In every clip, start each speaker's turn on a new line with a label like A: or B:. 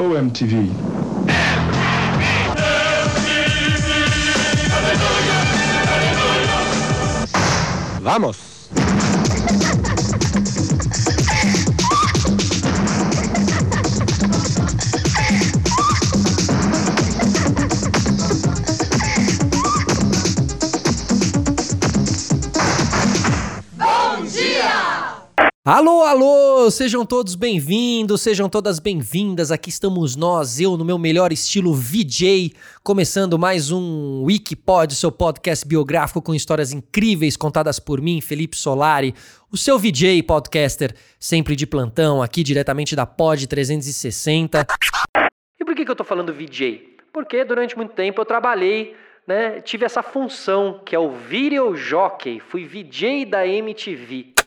A: OMTV.
B: Vamos.
C: Alô, alô! Sejam todos bem-vindos, sejam todas bem-vindas. Aqui estamos nós, eu no meu melhor estilo VJ, começando mais um Wikipod, seu podcast biográfico com histórias incríveis contadas por mim, Felipe Solari, o seu VJ podcaster, sempre de plantão, aqui diretamente da Pod 360. E por que, que eu tô falando VJ? Porque durante muito tempo eu trabalhei, né? Tive essa função que é o Video Jockey, fui VJ da MTV.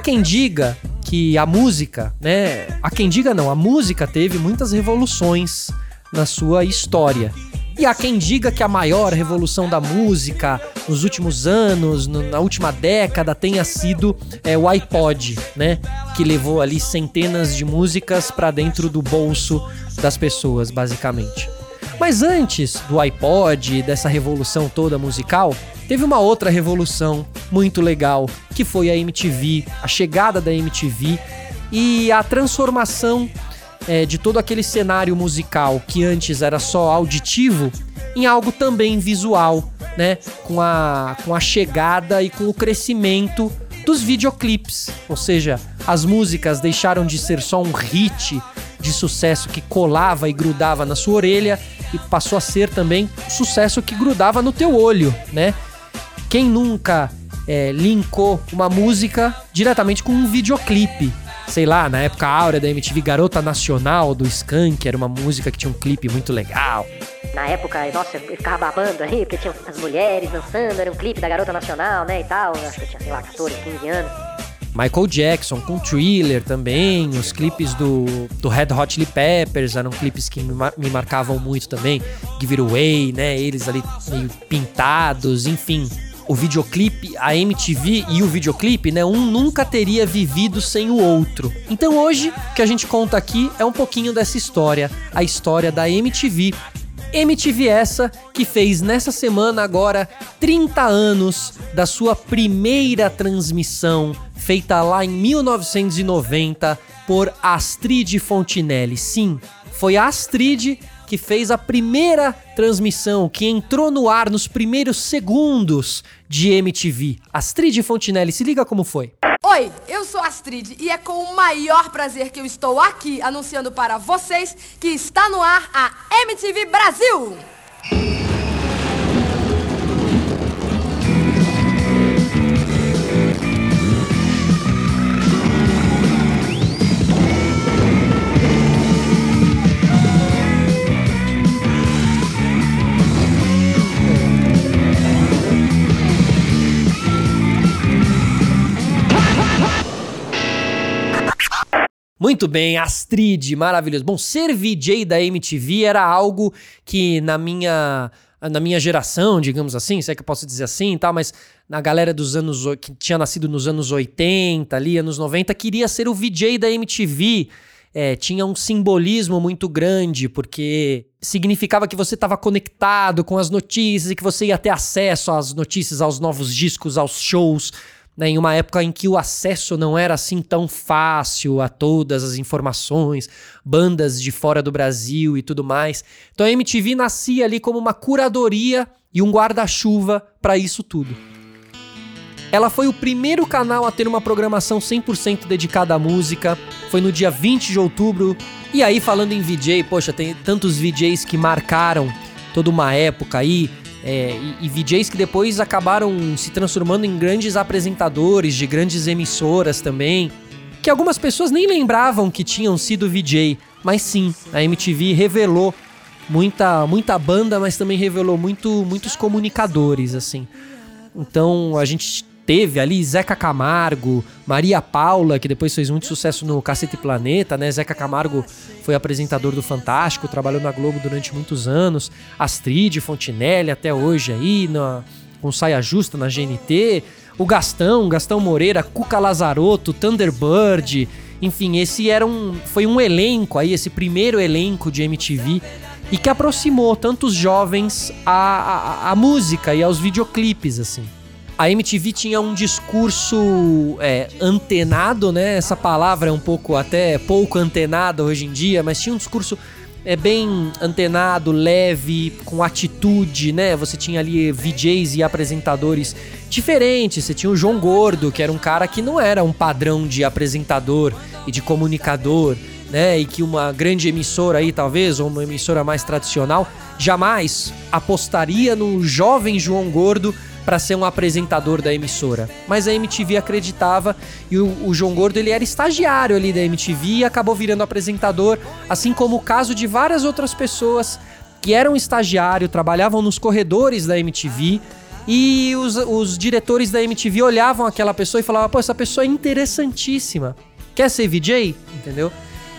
C: Quem diga que a música, né? Há quem diga não, a música teve muitas revoluções na sua história. E há quem diga que a maior revolução da música nos últimos anos, no, na última década, tenha sido é, o iPod, né? Que levou ali centenas de músicas para dentro do bolso das pessoas, basicamente. Mas antes do iPod, dessa revolução toda musical, teve uma outra revolução muito legal, que foi a MTV, a chegada da MTV e a transformação é, de todo aquele cenário musical que antes era só auditivo em algo também visual, né? Com a, com a chegada e com o crescimento dos videoclipes. Ou seja, as músicas deixaram de ser só um hit de sucesso que colava e grudava na sua orelha e passou a ser também sucesso que grudava no teu olho, né? Quem nunca é, linkou uma música diretamente com um videoclipe? Sei lá, na época áurea da MTV Garota Nacional do Skank, era uma música que tinha um clipe muito legal.
D: Na época, nossa, eu ficava babando aí, porque tinha as mulheres dançando, era um clipe da Garota Nacional, né, e tal. Eu acho que eu tinha, sei lá, 14, 15 anos.
C: Michael Jackson com Thriller também, os clipes do, do Red Hot Chili Peppers eram clipes que me, mar, me marcavam muito também. Give It Away, né? Eles ali meio pintados, enfim. O videoclipe, a MTV e o videoclipe, né? Um nunca teria vivido sem o outro. Então hoje, o que a gente conta aqui é um pouquinho dessa história, a história da MTV MTV essa que fez nessa semana agora 30 anos da sua primeira transmissão feita lá em 1990 por Astrid Fontinelli. Sim, foi a Astrid que fez a primeira transmissão, que entrou no ar nos primeiros segundos de MTV. Astrid Fontinelli, se liga como foi.
E: Oi, eu sou Astrid e é com o maior prazer que eu estou aqui anunciando para vocês que está no ar a MTV Brasil.
C: Muito bem, Astrid, maravilhoso. Bom, ser VJ da MTV era algo que na minha na minha geração, digamos assim, se é que eu posso dizer assim tal, mas na galera dos anos que tinha nascido nos anos 80, ali, anos 90, queria ser o VJ da MTV. É, tinha um simbolismo muito grande, porque significava que você estava conectado com as notícias e que você ia ter acesso às notícias, aos novos discos, aos shows né, em uma época em que o acesso não era assim tão fácil a todas as informações, bandas de fora do Brasil e tudo mais. Então a MTV nascia ali como uma curadoria e um guarda-chuva para isso tudo. Ela foi o primeiro canal a ter uma programação 100% dedicada à música. Foi no dia 20 de outubro. E aí, falando em VJ, poxa, tem tantos VJs que marcaram toda uma época aí. É, e, e VJs que depois acabaram se transformando em grandes apresentadores de grandes emissoras também. Que algumas pessoas nem lembravam que tinham sido VJ, mas sim, a MTV revelou muita, muita banda, mas também revelou muito, muitos comunicadores, assim. Então a gente teve ali Zeca Camargo, Maria Paula, que depois fez muito sucesso no Cacete Planeta, né? Zeca Camargo foi apresentador do Fantástico, trabalhou na Globo durante muitos anos, Astrid Fontinelli até hoje aí, na, com saia justa na GNT, o Gastão, Gastão Moreira, Cuca Lazarotto, Thunderbird, enfim, esse era um foi um elenco aí, esse primeiro elenco de MTV e que aproximou tantos jovens à, à, à música e aos videoclipes assim. A MTV tinha um discurso é, antenado, né? Essa palavra é um pouco até pouco antenada hoje em dia, mas tinha um discurso é bem antenado, leve, com atitude, né? Você tinha ali VJs e apresentadores diferentes. Você tinha o João Gordo, que era um cara que não era um padrão de apresentador e de comunicador, né? E que uma grande emissora aí, talvez, ou uma emissora mais tradicional, jamais apostaria no jovem João Gordo para ser um apresentador da emissora. Mas a MTV acreditava e o, o, João Gordo ele era estagiário ali da MTV e acabou virando apresentador, assim como o caso de várias outras pessoas que eram estagiário, trabalhavam nos corredores da MTV e os, os diretores da MTV olhavam aquela pessoa e falavam: pô, essa pessoa é interessantíssima. Quer ser VJ? Entendeu?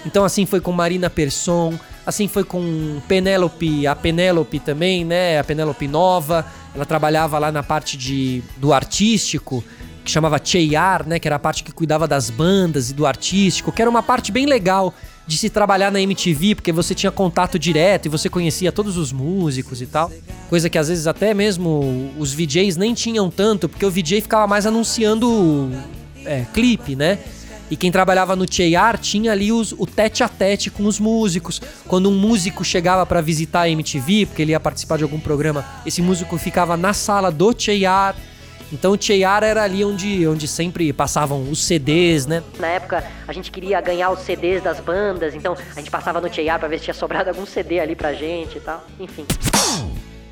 C: Então assim foi com Marina Persson, assim foi com Penélope, a Penélope também, né? A Penélope Nova. Ela trabalhava lá na parte de, do artístico, que chamava Cheyar, né? Que era a parte que cuidava das bandas e do artístico, que era uma parte bem legal de se trabalhar na MTV, porque você tinha contato direto e você conhecia todos os músicos e tal. Coisa que às vezes até mesmo os VJs nem tinham tanto, porque o VJ ficava mais anunciando é, clipe, né? E quem trabalhava no Cheyar tinha ali os, o tete a tete com os músicos. Quando um músico chegava para visitar a MTV, porque ele ia participar de algum programa, esse músico ficava na sala do Cheyar. Então o Cheyar era ali onde, onde sempre passavam os CDs, né?
D: Na época a gente queria ganhar os CDs das bandas, então a gente passava no Cheyar pra ver se tinha sobrado algum CD ali pra gente e tal. Enfim.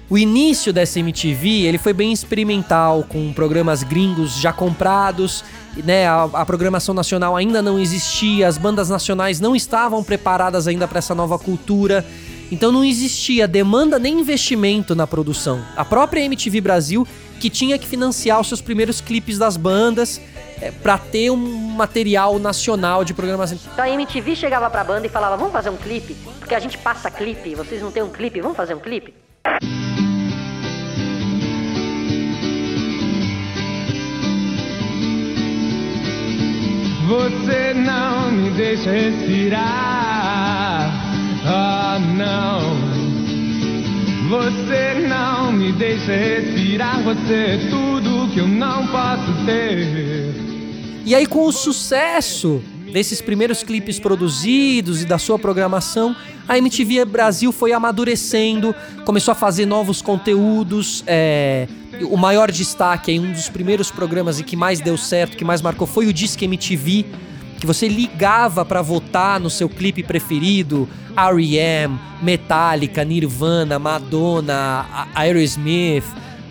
C: O início dessa MTV, ele foi bem experimental, com programas gringos já comprados, né? A, a programação nacional ainda não existia, as bandas nacionais não estavam preparadas ainda para essa nova cultura. Então não existia demanda nem investimento na produção. A própria MTV Brasil que tinha que financiar os seus primeiros clipes das bandas é, para ter um material nacional de programação.
D: Então a MTV chegava pra banda e falava: "Vamos fazer um clipe? Porque a gente passa clipe, vocês não têm um clipe, vamos fazer um clipe?"
A: Você não me deixa respirar. Ah, não. Você não me deixa respirar. Você é tudo que eu não posso ter.
C: E aí, com o sucesso desses primeiros clipes produzidos e da sua programação, a MTV Brasil foi amadurecendo, começou a fazer novos conteúdos. É, o maior destaque em um dos primeiros programas e que mais deu certo, que mais marcou, foi o Disque MTV, que você ligava para votar no seu clipe preferido, R.E.M., Metallica, Nirvana, Madonna, Aerosmith.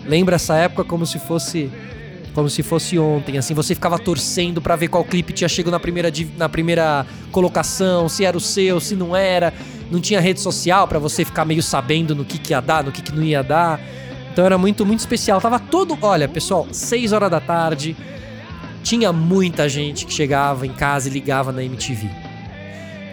C: Lembra essa época como se fosse como se fosse ontem, assim, você ficava torcendo para ver qual clipe tinha chegado na primeira, na primeira colocação, se era o seu, se não era, não tinha rede social para você ficar meio sabendo no que, que ia dar, no que, que não ia dar. Então era muito, muito especial. Tava todo. Olha, pessoal, 6 horas da tarde, tinha muita gente que chegava em casa e ligava na MTV.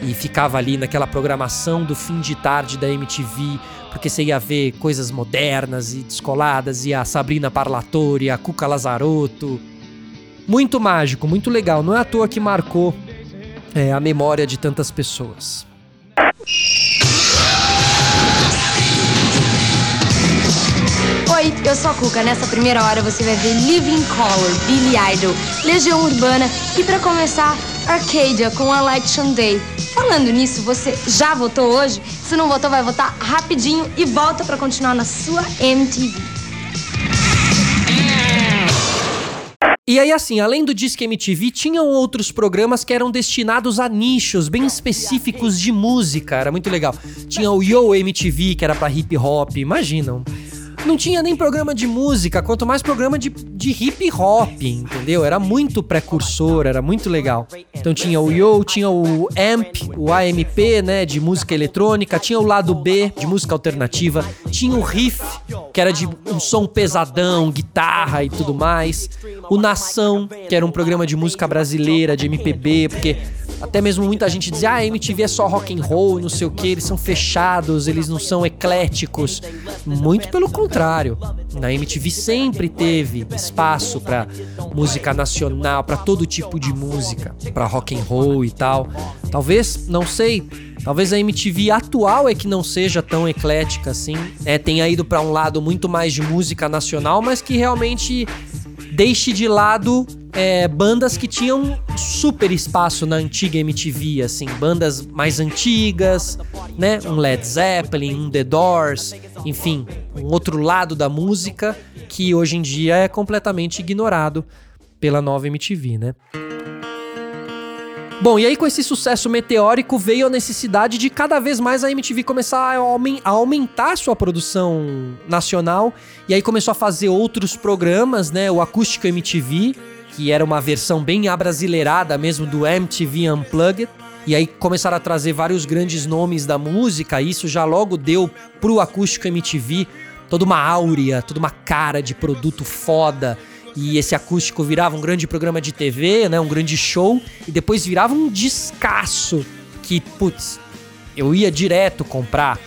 C: E ficava ali naquela programação do fim de tarde da MTV, porque você ia ver coisas modernas e descoladas, e a Sabrina Parlatore, a Cuca Lazarotto. Muito mágico, muito legal. Não é à toa que marcou é, a memória de tantas pessoas.
F: Oi, eu sou a Cuca. Nessa primeira hora você vai ver Living Color, Billy Idol, Legião Urbana e para começar, Arcadia com Election Day. Falando nisso, você já votou hoje? Se não votou, vai votar rapidinho e volta para continuar na sua MTV.
C: E aí, assim, além do Disque MTV, tinham outros programas que eram destinados a nichos bem específicos de música. Era muito legal. Tinha o Yo MTV, que era pra hip hop. Imaginam não tinha nem programa de música, quanto mais programa de, de hip hop, entendeu? Era muito precursor, era muito legal. Então tinha o Yo, tinha o AMP, o AMP, né, de música eletrônica, tinha o lado B, de música alternativa, tinha o Riff, que era de um som pesadão, guitarra e tudo mais. O Nação, que era um programa de música brasileira, de MPB, porque Até mesmo muita gente dizia, ah, a MTV é só rock and roll, não sei o que, eles são fechados, eles não são ecléticos. Muito pelo contrário. Na MTV sempre teve espaço para música nacional, para todo tipo de música, para rock and roll e tal. Talvez, não sei, talvez a MTV atual é que não seja tão eclética assim, é, tenha ido para um lado muito mais de música nacional, mas que realmente deixe de lado é, bandas que tinham super espaço na antiga MTV, assim, bandas mais antigas, né? Um Led Zeppelin, um The Doors, enfim, um outro lado da música que hoje em dia é completamente ignorado pela nova MTV, né? Bom, e aí com esse sucesso meteórico veio a necessidade de cada vez mais a MTV começar a, aumentar sua produção nacional. E aí começou a fazer outros programas, né? O Acústico MTV, que era uma versão bem abrasileirada mesmo do MTV Unplugged. E aí começaram a trazer vários grandes nomes da música. Isso já logo deu pro Acústico MTV toda uma áurea, toda uma cara de produto foda e esse acústico virava um grande programa de TV, né, um grande show, e depois virava um descasso que, putz, eu ia direto comprar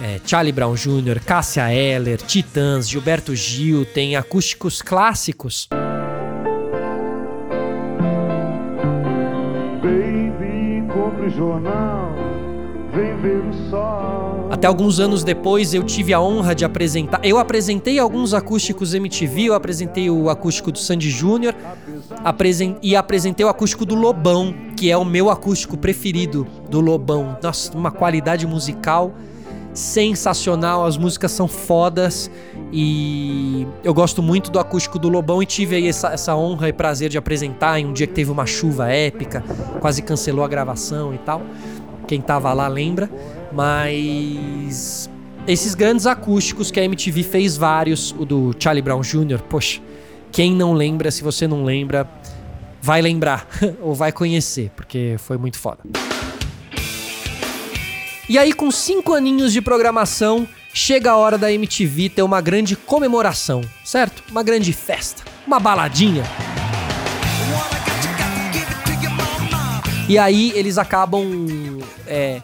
C: é, Charlie Brown Jr., Cássia Eller, Titãs, Gilberto Gil, tem acústicos clássicos.
G: Baby, compre jornal,
C: Até alguns anos depois eu tive a honra de apresentar. Eu apresentei alguns acústicos MTV, eu apresentei o acústico do Sandy Júnior apresen... e apresentei o acústico do Lobão, que é o meu acústico preferido do Lobão. Nossa, uma qualidade musical sensacional, as músicas são fodas e eu gosto muito do acústico do Lobão e tive aí essa, essa honra e prazer de apresentar em um dia que teve uma chuva épica, quase cancelou a gravação e tal. Quem tava lá lembra. Mas esses grandes acústicos que a MTV fez vários, o do Charlie Brown Jr., poxa, quem não lembra, se você não lembra, vai lembrar ou vai conhecer, porque foi muito foda. E aí, com cinco aninhos de programação, chega a hora da MTV ter uma grande comemoração, certo? Uma grande festa, uma baladinha. E aí eles acabam é,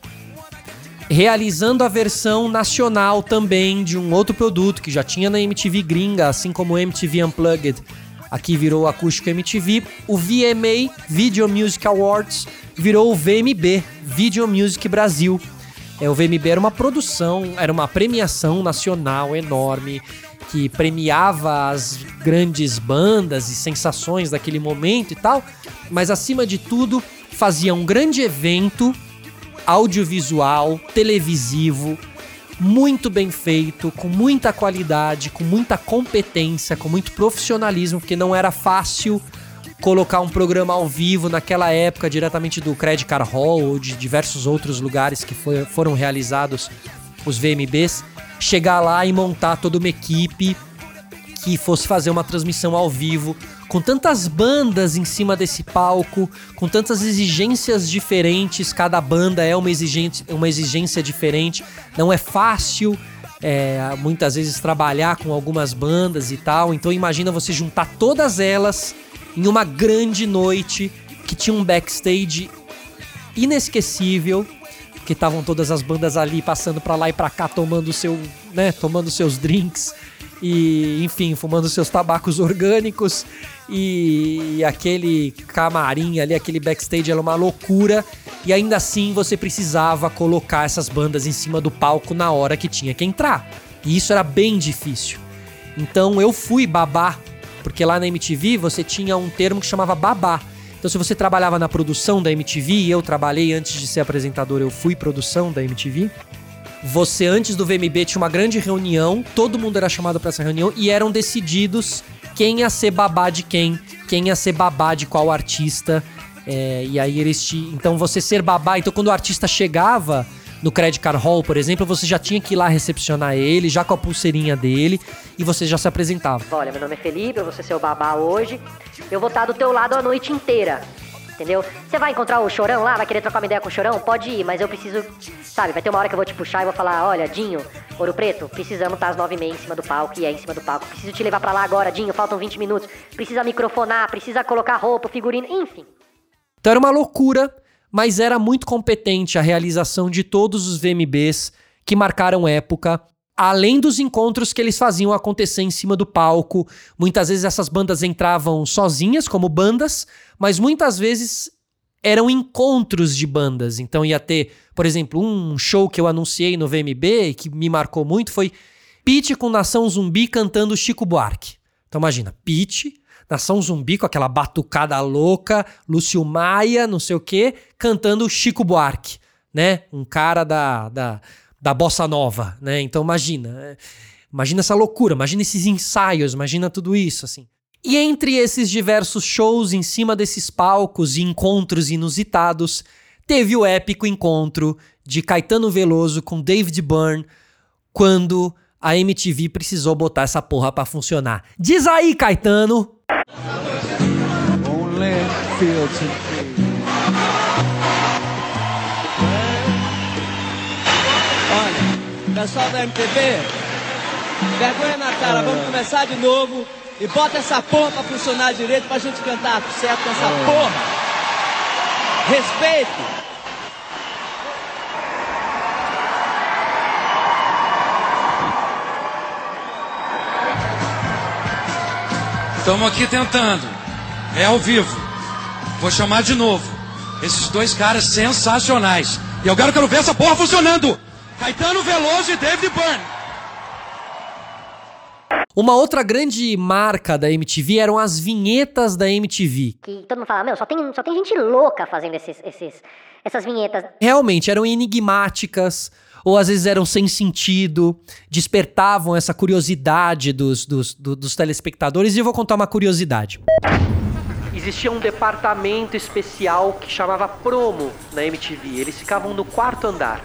C: realizando a versão nacional também de um outro produto que já tinha na MTV gringa, assim como o MTV Unplugged. Aqui virou o acústico MTV. O VMA, Video Music Awards, virou o VMB, Video Music Brasil. É, o VMB era uma produção, era uma premiação nacional enorme que premiava as grandes bandas e sensações daquele momento e tal, mas acima de tudo fazia um grande evento audiovisual, televisivo, muito bem feito, com muita qualidade, com muita competência, com muito profissionalismo, porque não era fácil colocar um programa ao vivo naquela época diretamente do Credit Card Hall ou de diversos outros lugares que foi, foram realizados os VMBs, chegar lá e montar toda uma equipe que fosse fazer uma transmissão ao vivo com tantas bandas em cima desse palco, com tantas exigências diferentes, cada banda é uma exigência, uma exigência diferente, não é fácil é, muitas vezes trabalhar com algumas bandas e tal, então imagina você juntar todas elas em uma grande noite que tinha um backstage inesquecível, que estavam todas as bandas ali passando para lá e para cá tomando seu, né, tomando seus drinks e, enfim, fumando seus tabacos orgânicos e aquele camarim ali, aquele backstage era uma loucura e ainda assim você precisava colocar essas bandas em cima do palco na hora que tinha que entrar. E isso era bem difícil. Então eu fui babá, porque lá na MTV você tinha um termo que chamava babá. Então se você trabalhava na produção da MTV, e eu trabalhei antes de ser apresentador, eu fui produção da MTV você, antes do VMB, tinha uma grande reunião, todo mundo era chamado para essa reunião e eram decididos quem ia ser babá de quem, quem ia ser babá de qual artista. É, e aí eles te. Então você ser babá. Então quando o artista chegava no Credit Card Hall, por exemplo, você já tinha que ir lá recepcionar ele, já com a pulseirinha dele, e você já se apresentava.
D: Olha, meu nome é Felipe, eu vou ser seu babá hoje. Eu vou estar do teu lado a noite inteira entendeu? Você vai encontrar o Chorão lá, vai querer trocar uma ideia com o Chorão? Pode ir, mas eu preciso, sabe, vai ter uma hora que eu vou te puxar e vou falar, olha, Dinho, Ouro Preto, precisamos estar às nove e meia em cima do palco, e é em cima do palco. Preciso te levar para lá agora, Dinho, faltam 20 minutos. Precisa microfonar, precisa colocar roupa, figurino, enfim.
C: Então era uma loucura, mas era muito competente a realização de todos os VMBs que marcaram época, além dos encontros que eles faziam acontecer em cima do palco. Muitas vezes essas bandas entravam sozinhas, como bandas, mas muitas vezes eram encontros de bandas. Então ia ter, por exemplo, um show que eu anunciei no VMB que me marcou muito foi Pete com Nação Zumbi cantando Chico Buarque. Então imagina, Pete, Nação Zumbi com aquela batucada louca, Lúcio Maia, não sei o quê, cantando Chico Buarque, né? Um cara da, da, da bossa nova, né? Então imagina, é, imagina essa loucura, imagina esses ensaios, imagina tudo isso, assim. E entre esses diversos shows em cima desses palcos e encontros inusitados, teve o épico encontro de Caetano Veloso com David Byrne quando a MTV precisou botar essa porra pra funcionar. Diz aí, Caetano!
H: Pessoal da MTV, vergonha na cara, vamos começar de novo. E bota essa porra pra funcionar direito pra gente cantar certo com essa porra. Respeito.
I: Estamos aqui tentando. É ao vivo. Vou chamar de novo. Esses dois caras sensacionais. E eu quero, quero ver essa porra funcionando. Caetano Veloso e David Byrne.
C: Uma outra grande marca da MTV eram as vinhetas da MTV.
D: Que todo mundo fala, meu, só tem, só tem gente louca fazendo esses, esses, essas vinhetas.
C: Realmente eram enigmáticas, ou às vezes eram sem sentido, despertavam essa curiosidade dos, dos, do- dos telespectadores. E eu vou contar uma curiosidade. Existia um departamento especial que chamava Promo na MTV. Eles ficavam no quarto andar.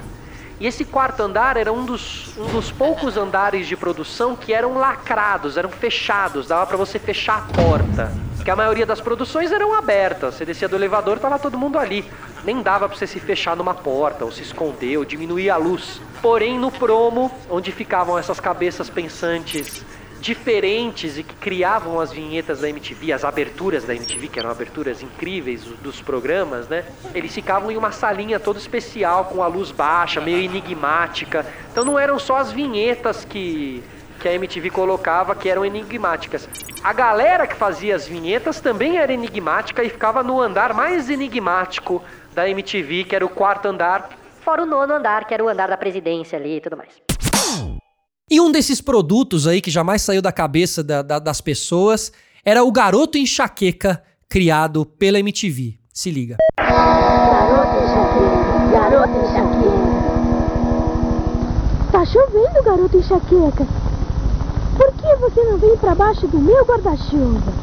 C: E esse quarto andar era um dos, um dos poucos andares de produção que eram lacrados, eram fechados, dava pra você fechar a porta. Porque a maioria das produções eram abertas. Você descia do elevador, tava todo mundo ali. Nem dava pra você se fechar numa porta, ou se esconder, ou diminuir a luz. Porém, no promo, onde ficavam essas cabeças pensantes diferentes e que criavam as vinhetas da MTV, as aberturas da MTV, que eram aberturas incríveis do- dos programas, né? Eles ficavam em uma salinha toda especial, com a luz baixa, meio enigmática. Então não eram só as vinhetas que, que a MTV colocava que eram enigmáticas. A galera que fazia as vinhetas também era enigmática e ficava no andar mais enigmático da MTV, que era o quarto andar.
D: Fora o nono andar, que era o andar da presidência ali e tudo mais.
C: E um desses produtos aí que jamais saiu da cabeça da- da- das pessoas era o Garoto Enxaqueca, criado pela MTV. Se liga.
J: Garoto enxaqueca, garoto enxaqueca. Tá chovendo, garoto enxaqueca. Por que você não vem pra baixo do meu guarda-chuva?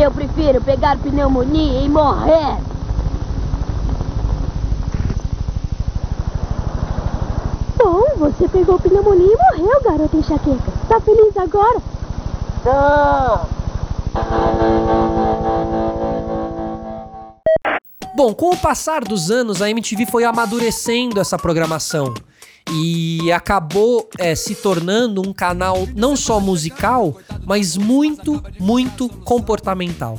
J: Eu prefiro pegar pneumonia e morrer. Bom, você pegou pneumonia e morreu, garoto enxaqueca. Tá feliz agora?
C: Bom, com o passar dos anos, a MTV foi amadurecendo essa programação e acabou é, se tornando um canal não só musical, mas muito, muito comportamental.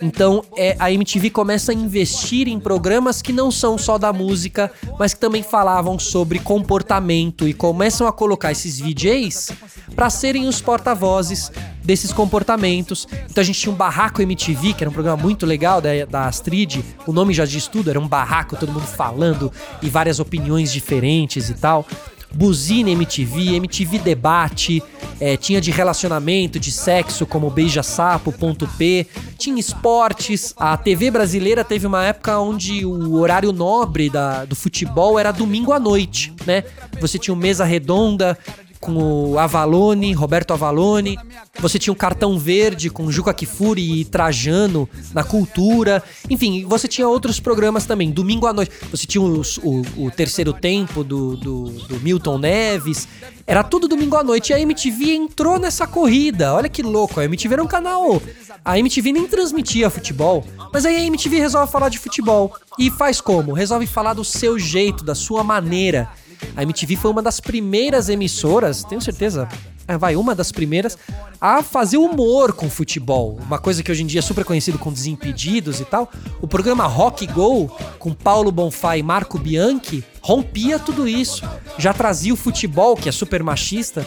C: Então, é, a MTV começa a investir em programas que não são só da música, mas que também falavam sobre comportamento e começam a colocar esses VJs para serem os porta-vozes desses comportamentos. Então a gente tinha um Barraco MTV, que era um programa muito legal da, da Astrid. O nome já diz tudo, era um barraco, todo mundo falando e várias opiniões diferentes e tal. Buzina MTV, MTV Debate, eh, tinha de relacionamento, de sexo, como Beija Sapo, Ponto P, tinha esportes. A TV brasileira teve uma época onde o horário nobre da, do futebol era domingo à noite, né? Você tinha o Mesa Redonda, com o Avalone, Roberto Avalone. Você tinha o Cartão Verde com Juca Kifuri e Trajano na cultura. Enfim, você tinha outros programas também. Domingo à noite, você tinha os- o, o Terceiro Tempo do, do, do Milton Neves. Era tudo domingo à noite. E a MTV entrou nessa corrida. Olha que louco. A MTV era um canal. A MTV nem transmitia futebol. Mas aí a MTV resolve falar de futebol. E faz como? Resolve falar do seu jeito, da sua maneira. A MTV foi uma das primeiras emissoras, tenho certeza, é, vai, uma das primeiras a fazer humor com futebol. Uma coisa que hoje em dia é super conhecido com Desimpedidos e tal. O programa Rock Go, com Paulo Bonfá e Marco Bianchi, rompia tudo isso. Já trazia o futebol, que é super machista,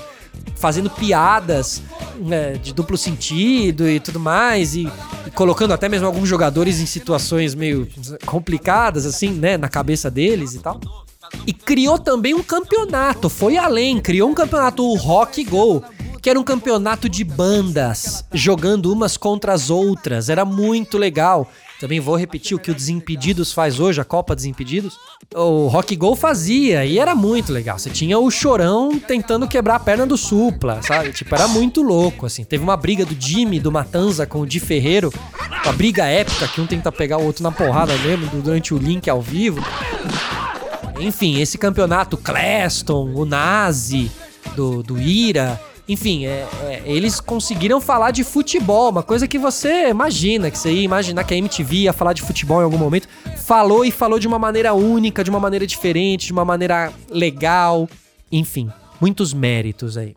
C: fazendo piadas né, de duplo sentido e tudo mais, e, e, colocando até mesmo alguns jogadores em situações meio complicadas, assim, né, na cabeça deles e tal. E criou também um campeonato, foi além, criou um campeonato, o Rock Go, que era um campeonato de bandas, jogando umas contra as outras, era muito legal. Também vou repetir o que o Desimpedidos faz hoje, a Copa Desimpedidos. O Rock Go fazia e era muito legal. Você tinha o Chorão tentando quebrar a perna do Supla, sabe? Tipo, era muito louco, assim. Teve uma briga do Jimmy, do Matanza com o Di Ferreiro. Uma briga épica que um tenta pegar o outro na porrada mesmo durante o link ao vivo. Enfim, esse campeonato, Cleston, o Nazi, do, do Ira enfim, é, é, eles conseguiram falar de futebol, uma coisa que você imagina, que você ia imaginar que a MTV ia falar de futebol em algum momento. Falou e falou de uma maneira única, de uma maneira diferente, de uma maneira legal. Enfim, muitos méritos aí.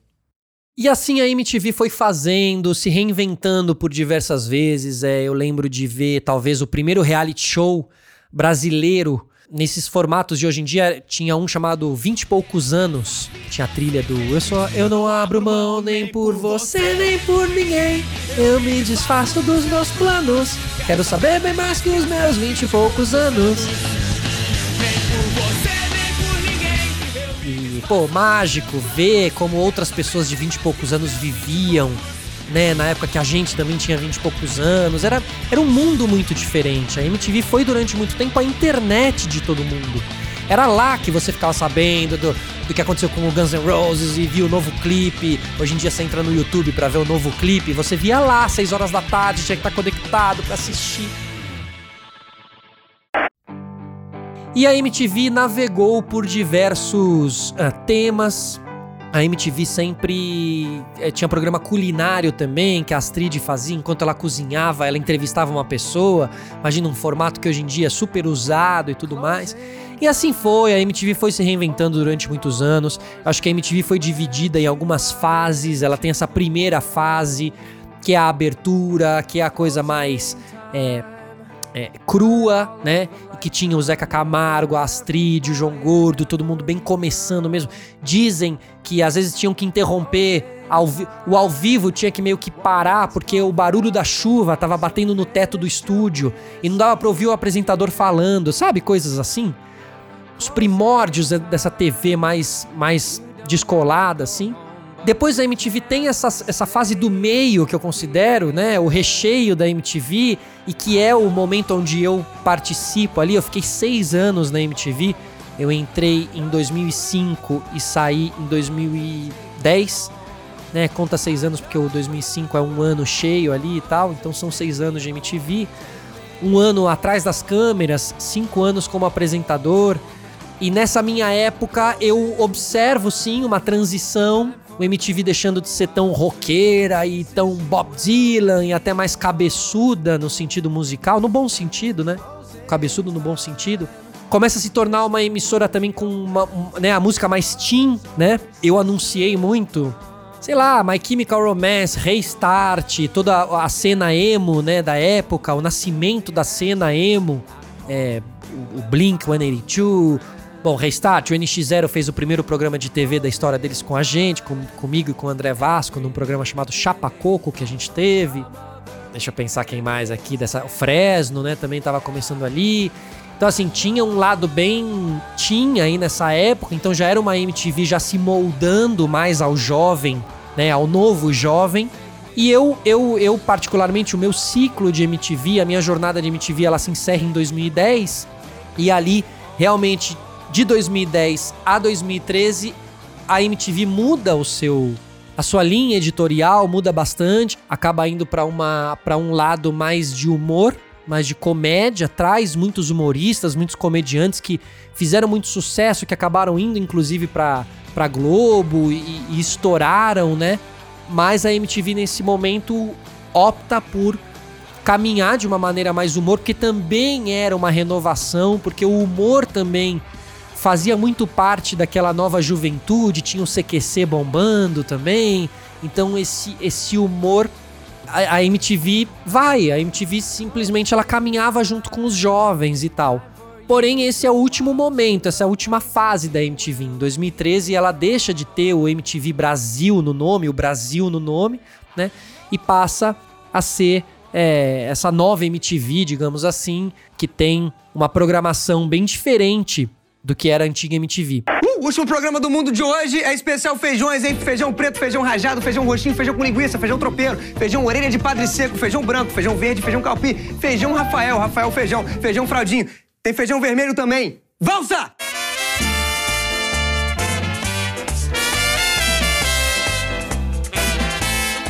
C: E assim a MTV foi fazendo, se reinventando por diversas vezes. É, eu lembro de ver talvez o primeiro reality show brasileiro nesses formatos de hoje em dia, tinha um chamado 20 e poucos anos. Tinha a trilha do Eu só eu não abro mão nem por você, nem por ninguém. Eu me desfaço dos meus planos. Quero saber bem mais que os meus 20 e poucos anos. E, pô, mágico ver como outras pessoas de 20 e poucos anos viviam né? Na época que a gente também tinha 20 e poucos anos. Era, era um mundo muito diferente. A MTV foi durante muito tempo a internet de todo mundo. Era lá que você ficava sabendo do, do que aconteceu com o Guns N' Roses e viu o novo clipe. Hoje em dia você entra no YouTube para ver o novo clipe, você via lá, 6 horas da tarde, tinha que estar conectado para assistir. E a MTV navegou por diversos uh, temas, a MTV sempre é, tinha programa culinário também, que a Astrid fazia enquanto ela cozinhava, ela entrevistava uma pessoa. Imagina um formato que hoje em dia é super usado e tudo mais. E assim foi, a MTV foi se reinventando durante muitos anos. Acho que a MTV foi dividida em algumas fases. Ela tem essa primeira fase, que é a abertura, que é a coisa mais. É, é, crua, né? Que tinha o Zeca Camargo, a Astrid, o João Gordo, todo mundo bem começando mesmo. Dizem que às vezes tinham que interromper ao o ao vivo tinha que meio que parar porque o barulho da chuva tava batendo no teto do estúdio e não dava pra ouvir o apresentador falando, sabe? Coisas assim. Os primórdios dessa TV mais, mais descolada, assim. Depois a MTV tem essa, essa fase do meio que eu considero, né? O recheio da MTV e que é o momento onde eu participo ali. Eu fiquei seis anos na MTV. Eu entrei em 2005 e saí em 2010. Né, conta seis anos porque o 2005 é um ano cheio ali e tal, então são seis anos de MTV. Um ano atrás das câmeras, cinco anos como apresentador. E nessa minha época eu observo sim uma transição o MTV deixando de ser tão roqueira e tão Bob Dylan e até mais cabeçuda no sentido musical, no bom sentido, né? Cabeçudo no bom sentido. Começa a se tornar uma emissora também com uma, né, a música mais teen, né? Eu anunciei muito sei lá, My Chemical Romance, Restart, toda a cena emo, né, da época, o nascimento da cena emo, é, o Blink 182, Bom, Restart, o NX0 fez o primeiro programa de TV da história deles com a gente, com, comigo e com o André Vasco, num programa chamado Chapa Coco que a gente teve. Deixa eu pensar quem mais aqui dessa. O Fresno, né? Também tava começando ali. Então, assim, tinha um lado bem. Tinha aí nessa época, então já era uma MTV já se moldando mais ao jovem, né? Ao novo jovem. E eu, eu, eu, particularmente, o meu ciclo de MTV, a minha jornada de MTV, ela se encerra em 2010. E ali, realmente, de 2010 a 2013, a MTV muda o seu a sua linha editorial muda bastante, acaba indo para uma para um lado mais de humor, mais de comédia, traz muitos humoristas, muitos comediantes que fizeram muito sucesso, que acabaram indo inclusive para para Globo e, e estouraram, né? Mas a MTV nesse momento opta por caminhar de uma maneira mais humor, porque também era uma renovação, porque o humor também fazia muito parte daquela nova juventude, tinha o CQC bombando também. Então esse, esse humor a, a, MTV vai, a MTV simplesmente ela caminhava junto com os jovens e tal. Porém, esse é o último momento, essa é a última fase da MTV. Em 2013, ela deixa de ter o MTV Brasil no nome, o Brasil no nome, né? E passa a ser é, essa nova MTV, digamos assim, que tem uma programação bem diferente do que era a antiga MTV.
K: Uh, o último programa do mundo de hoje é especial feijões, hein? Feijão preto, feijão rajado, feijão roxinho, feijão com linguiça, feijão tropeiro, feijão orelha de padre seco, feijão branco, feijão verde, feijão calpi, feijão Rafael, Rafael feijão, feijão fraldinho. Tem feijão vermelho também. Valsa!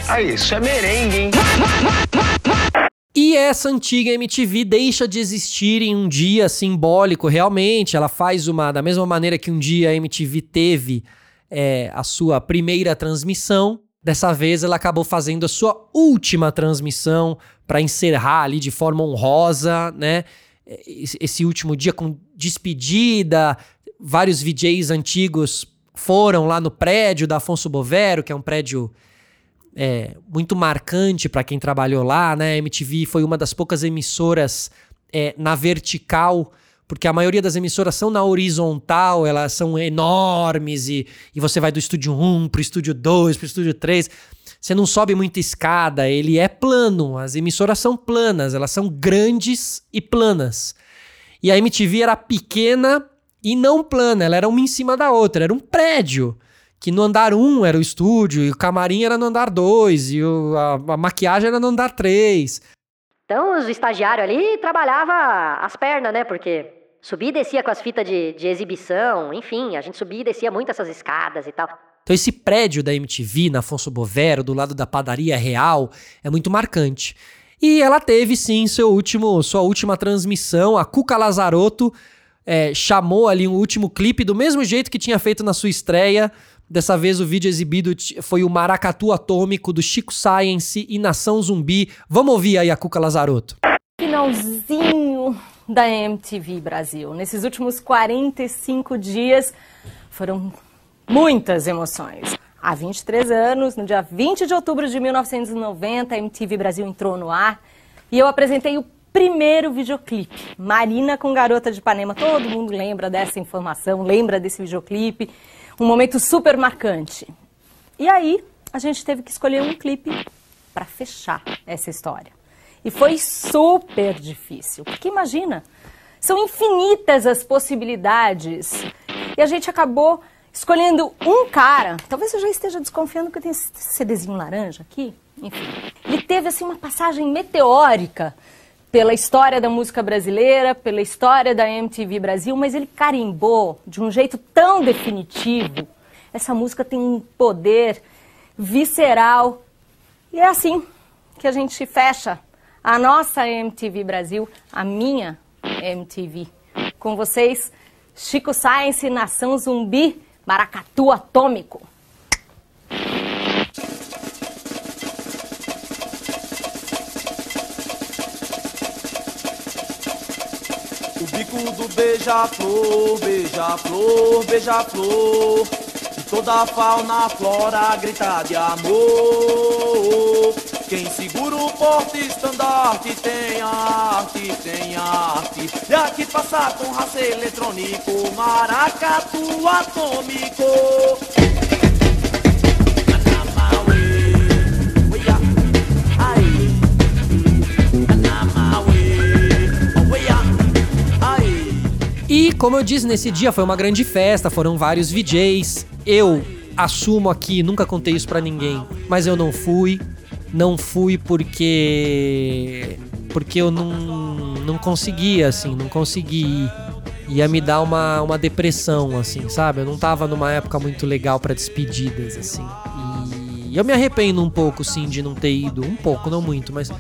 B: Aí, isso é merengue, hein?
C: E essa antiga MTV deixa de existir em um dia simbólico, realmente. Ela faz uma. Da mesma maneira que um dia a MTV teve é, a sua primeira transmissão, dessa vez ela acabou fazendo a sua última transmissão para encerrar ali de forma honrosa, né? Esse último dia com despedida. Vários VJs antigos foram lá no prédio da Afonso Bovero, que é um prédio é, muito marcante para quem trabalhou lá, né? A MTV foi uma das poucas emissoras é, na vertical, porque a maioria das emissoras são na horizontal, elas são enormes e, e você vai do estúdio 1 pro estúdio 2, pro estúdio 3. Você não sobe muita escada, ele é plano. As emissoras são planas, elas são grandes e planas. E a MTV era pequena e não plana, ela era uma em cima da outra, era um prédio que no andar 1 um era o estúdio, e o camarim era no andar 2, e o, a, a, maquiagem era no andar 3.
D: Então os estagiários ali trabalhavam as pernas, né? Porque subia e descia com as fitas de, de exibição, enfim, a gente subia e descia muito essas escadas e tal.
C: Então esse prédio da MTV na Afonso Bovero, do lado da padaria Real, é muito marcante. E ela teve sim seu último, sua última transmissão, a Cuca Lazarotto é, chamou ali um último clipe do mesmo jeito que tinha feito na sua estreia, Dessa vez o vídeo exibido foi o Maracatu Atômico do Chico Science e Nação Zumbi. Vamos ouvir aí a Cuca Lazarotto.
L: Finalzinho da MTV Brasil. Nesses últimos 45 dias foram muitas emoções. Há 23 anos, no dia 20 de outubro de 1990, a MTV Brasil entrou no ar e eu apresentei o primeiro videoclipe, Marina com Garota de Ipanema. Todo mundo lembra dessa informação, lembra desse videoclipe um momento super marcante. E aí, a gente teve que escolher um clipe para fechar essa história. E foi super difícil, porque imagina, são infinitas as possibilidades. E a gente acabou escolhendo um cara. Talvez eu já esteja desconfiando que eu tenho esse CDzinho laranja aqui. Enfim, ele teve assim uma passagem meteórica pela história da música brasileira, pela história da MTV Brasil, mas ele carimbou de um jeito tão definitivo. Essa música tem um poder visceral. E é assim que a gente fecha a nossa MTV Brasil, a minha MTV. Com vocês, Chico Science, Nação Zumbi, Maracatu Atômico.
M: Beija-flor, beija-flor, beija-flor. Toda a fauna, flora grita de amor. Quem segura o porte estandarte tem arte, tem arte. E aqui passa com raça eletrônico, maracatu atômico.
C: Como eu disse, nesse dia foi uma grande festa, foram vários VJs. Eu assumo aqui, nunca contei isso para ninguém, mas eu não fui. Não fui porque porque eu não não conseguia assim, não consegui ir. Ia me dar uma, uma depressão assim, sabe? Eu não tava numa época muito legal para despedidas assim. E eu me arrependo um pouco sim de não ter ido, um pouco, não muito, mas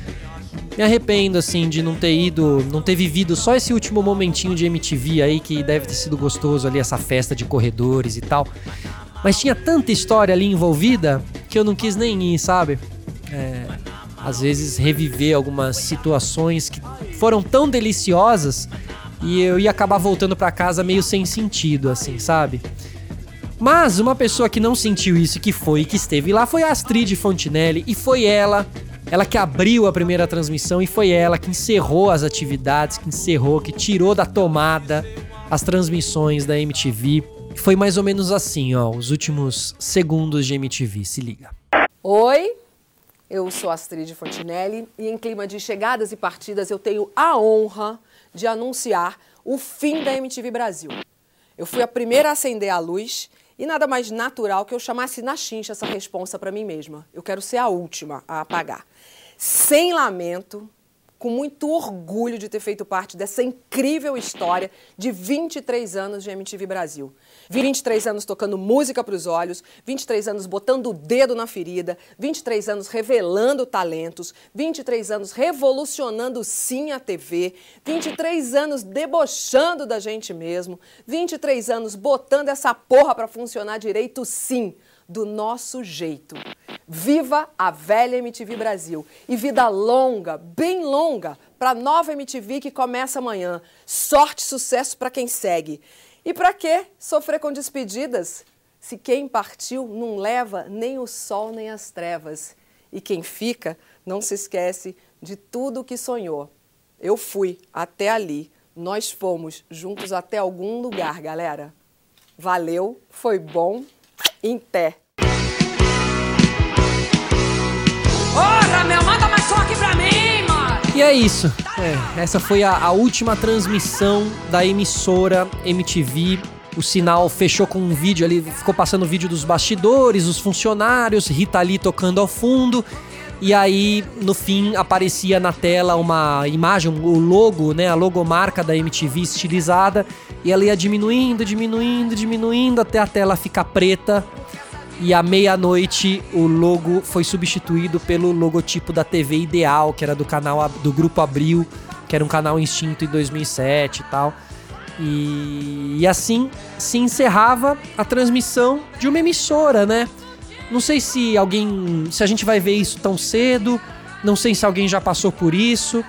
C: me arrependo, assim, de não ter ido, não ter vivido só esse último momentinho de MTV aí, que deve ter sido gostoso ali, essa festa de corredores e tal. Mas tinha tanta história ali envolvida que eu não quis nem ir, sabe? É, às vezes reviver algumas situações que foram tão deliciosas E eu ia acabar voltando para casa meio sem sentido, assim, sabe? Mas uma pessoa que não sentiu isso, que foi, que esteve lá, foi a Astrid Fontinelli. E foi ela, ela que abriu a primeira transmissão, e foi ela que encerrou as atividades, que encerrou, que tirou da tomada as transmissões da MTV. Foi mais ou menos assim, ó, os últimos segundos de MTV. Se liga.
N: Oi, eu sou Astrid Fontinelli e em clima de chegadas e partidas eu tenho a honra de anunciar o fim da MTV Brasil. Eu fui a primeira a acender a luz e nada mais natural que eu chamasse na chincha essa responsa para mim mesma. Eu quero ser a última a apagar. Sem lamento, com muito orgulho de ter feito parte dessa incrível história de 23 anos de MTV Brasil. 23 anos tocando música para os olhos, 23 anos botando o dedo na ferida, 23 anos revelando talentos, 23 anos revolucionando sim a TV, 23 anos debochando da gente mesmo, 23 anos botando essa porra para funcionar direito sim do nosso jeito. Viva a velha MTV Brasil e vida longa, bem longa, para a nova MTV que começa amanhã. Sorte e sucesso para quem segue. E para que sofrer com despedidas se quem partiu não leva nem o sol nem as trevas? E quem fica não se esquece de tudo o que sonhou. Eu fui até ali, nós fomos juntos até algum lugar, galera. Valeu, foi bom em pé.
O: Porra, meu, manda mais som aqui pra mim, mano!
C: E é isso. É, essa foi a, a, última transmissão da emissora MTV. O sinal fechou com um vídeo ali, ficou passando o vídeo dos bastidores, os funcionários, Rita Lee tocando ao fundo. E aí, no fim, aparecia na tela uma imagem, o logo, né? A logomarca da MTV estilizada. E ela ia diminuindo, diminuindo, diminuindo até a tela ficar preta. E à meia-noite o logo foi substituído pelo logotipo da TV Ideal, que era do canal do Grupo Abril, que era um canal extinto em 2007 e tal. E, e assim se encerrava a transmissão de uma emissora, né? Não sei se alguém. se a gente vai ver isso tão cedo. Não sei se alguém já passou por isso.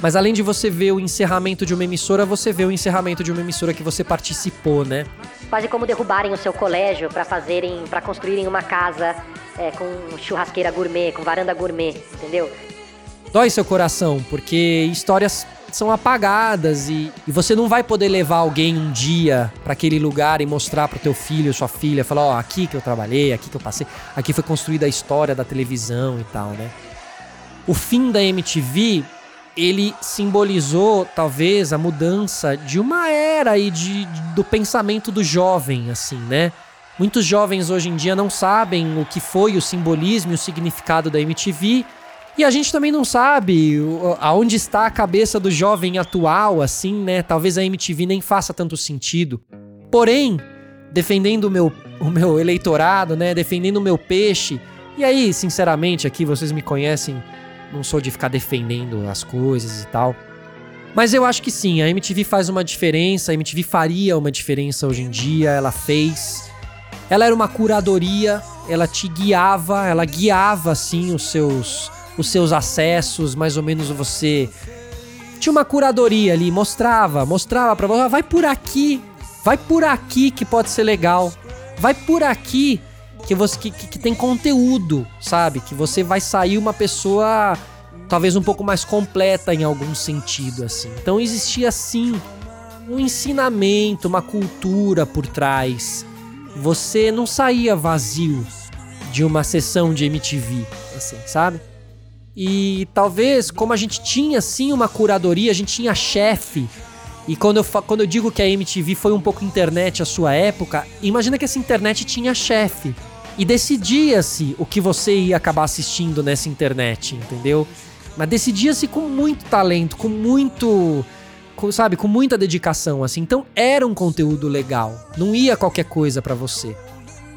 C: Mas além de você ver o encerramento de uma emissora, você vê o encerramento de uma emissora que você participou, né?
D: Quase como derrubarem o seu colégio para fazerem, para construírem uma casa é, com churrasqueira gourmet, com varanda gourmet, entendeu?
C: Dói seu coração, porque histórias são apagadas e, e você não vai poder levar alguém um dia para aquele lugar e mostrar pro teu filho, sua filha, falar, ó, oh, aqui que eu trabalhei, aqui que eu passei, aqui foi construída a história da televisão e tal, né? O fim da MTV, ele simbolizou talvez a mudança de uma era e de, do pensamento do jovem, assim, né? Muitos jovens hoje em dia não sabem o que foi o simbolismo e o significado da MTV e a gente também não sabe aonde está a cabeça do jovem atual, assim, né? Talvez a MTV nem faça tanto sentido. Porém, defendendo o meu, o meu eleitorado, né? Defendendo o meu peixe. E aí, sinceramente, aqui vocês me conhecem, não sou de ficar defendendo as coisas e tal. Mas eu acho que sim, a MTV faz uma diferença, a MTV faria uma diferença hoje em dia, ela fez. Ela era uma curadoria, ela te guiava, ela guiava, assim, os seus os seus acessos, mais ou menos você. Tinha uma curadoria ali, mostrava, mostrava pra você, ah, vai por aqui, vai por aqui que pode ser legal, vai por aqui que você que, que, tem conteúdo, sabe? Que você vai sair uma pessoa talvez um pouco mais completa em algum sentido, assim. Então existia sim um ensinamento, uma cultura por trás. Você não saía vazio de uma sessão de MTV, assim, sabe? E talvez, como a gente tinha sim uma curadoria, a gente tinha chefe. E quando eu, quando eu digo que a MTV foi um pouco internet a sua época, imagina que essa internet tinha chefe. E decidia-se o que você ia acabar assistindo nessa internet, entendeu? Mas decidia-se com muito talento, com muito. Com, sabe, com muita dedicação, assim. Então era um conteúdo legal. Não ia qualquer coisa para você.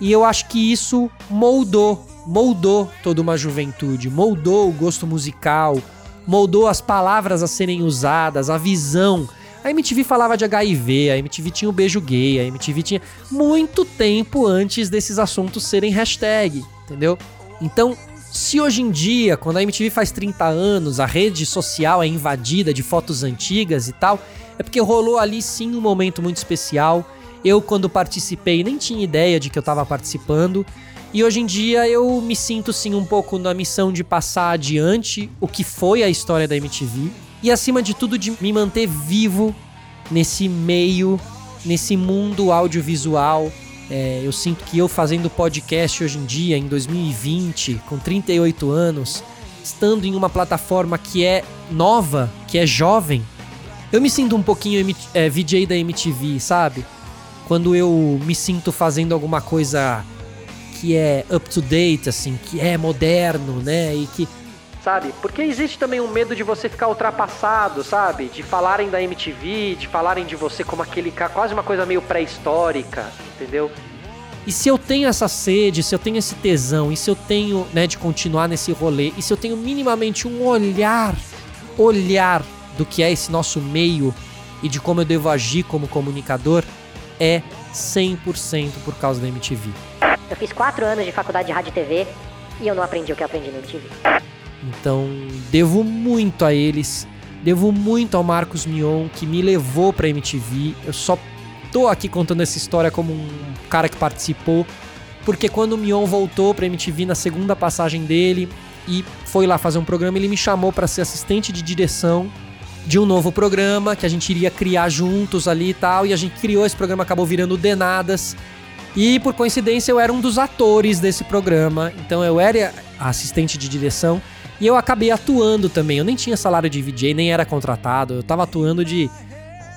C: E eu acho que isso moldou moldou toda uma juventude, moldou o gosto musical, moldou as palavras a serem usadas, a visão. A MTV falava de HIV, a MTV tinha o beijo gay, a MTV tinha muito tempo antes desses assuntos serem hashtag, entendeu? Então, Se hoje em dia, quando a MTV faz 30 anos, a rede social é invadida de fotos antigas e tal, é porque rolou ali sim um momento muito especial. Eu, quando participei, nem tinha ideia de que eu tava participando. E hoje em dia eu me sinto sim um pouco na missão de passar adiante o que foi a história da MTV. E acima de tudo, de me manter vivo nesse meio, nesse mundo audiovisual é, eu sinto que eu fazendo podcast hoje em dia, em 2020, com 38 anos, estando em uma plataforma que é nova, que é jovem, eu me sinto um pouquinho é, VJ da MTV, sabe? Quando eu me sinto fazendo alguma coisa que é up to date, assim, que é moderno, né? E que. Sabe? Porque existe também um medo de você ficar ultrapassado, sabe? De falarem da MTV, de falarem de você como aquele quase uma coisa meio pré-histórica entendeu? E se eu tenho essa sede, se eu tenho esse tesão, e se eu tenho, né, de continuar nesse rolê, e se eu tenho minimamente um olhar, olhar do que é esse nosso meio e de como eu devo agir como comunicador, é 100% por causa da MTV.
D: Eu fiz quatro anos de faculdade de rádio e TV e eu não aprendi o que eu aprendi na MTV.
C: Então, devo muito a eles, devo muito ao Marcos Mion que me levou pra MTV. Eu só tô aqui contando essa história como um cara que participou, porque quando o Mion voltou pra MTV na segunda passagem dele e foi lá fazer um programa, ele me chamou para ser assistente de direção de um novo programa que a gente iria criar juntos ali e tal, e a gente criou esse programa, acabou virando Denadas. E por coincidência eu era um dos atores desse programa, então eu era assistente de direção e eu acabei atuando também. Eu nem tinha salário de VJ, nem era contratado, eu tava atuando de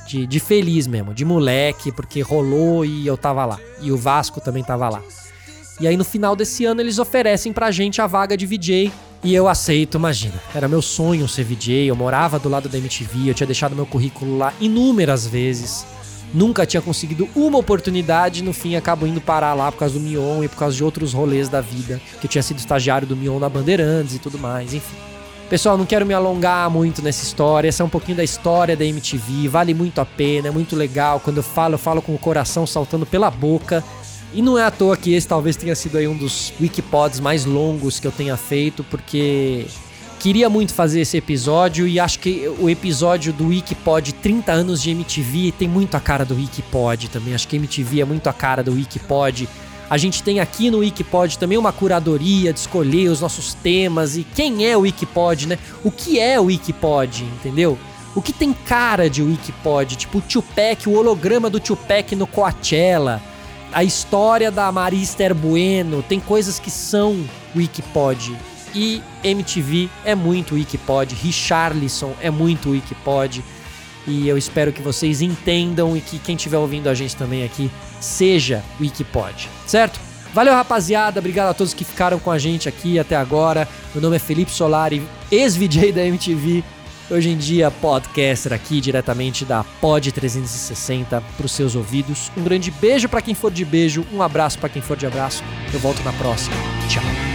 C: de, de feliz mesmo, de moleque, porque rolou e eu tava lá. E o Vasco também tava lá. E aí no final desse ano eles oferecem pra gente a vaga de VJ. E eu aceito, imagina. Era meu sonho ser VJ, eu morava do lado da MTV, eu tinha deixado meu currículo lá inúmeras vezes. Nunca tinha conseguido uma oportunidade, no fim acabo indo parar lá por causa do Mion e por causa de outros rolês da vida. Que eu tinha sido estagiário do Mion na Bandeirantes e tudo mais, enfim. Pessoal, não quero me alongar muito nessa história. Essa é um pouquinho da história da MTV. Vale muito a pena, é muito legal. Quando eu falo, eu falo com o coração saltando pela boca. E não é à toa que esse talvez tenha sido aí um dos Wikipods mais longos que eu tenha feito, porque queria muito fazer esse episódio e acho que o episódio do Wikipod 30 anos de MTV tem muito a cara do Wikipod também. Acho que MTV é muito a cara do Wikipod. A gente tem aqui no Wikipod também uma curadoria de escolher os nossos temas e quem é o Wikipod, né? O que é o Wikipod, entendeu? O que tem cara de Wikipod, tipo o Tupac, o holograma do Tupac no Coachella, a história da Marister Bueno, tem coisas que são Wikipod. E MTV é muito Wikipod, Richarlison é muito Wikipod. E eu espero que vocês entendam e que quem estiver ouvindo a gente também aqui seja Wikipod, certo? Valeu, rapaziada. Obrigado a todos que ficaram com a gente aqui até agora. Meu nome é Felipe Solari, ex-VJ da MTV. Hoje em dia, podcaster aqui diretamente da Pod 360 para os seus ouvidos. Um grande beijo para quem for de beijo, um abraço para quem for de abraço. Eu volto na próxima. Tchau.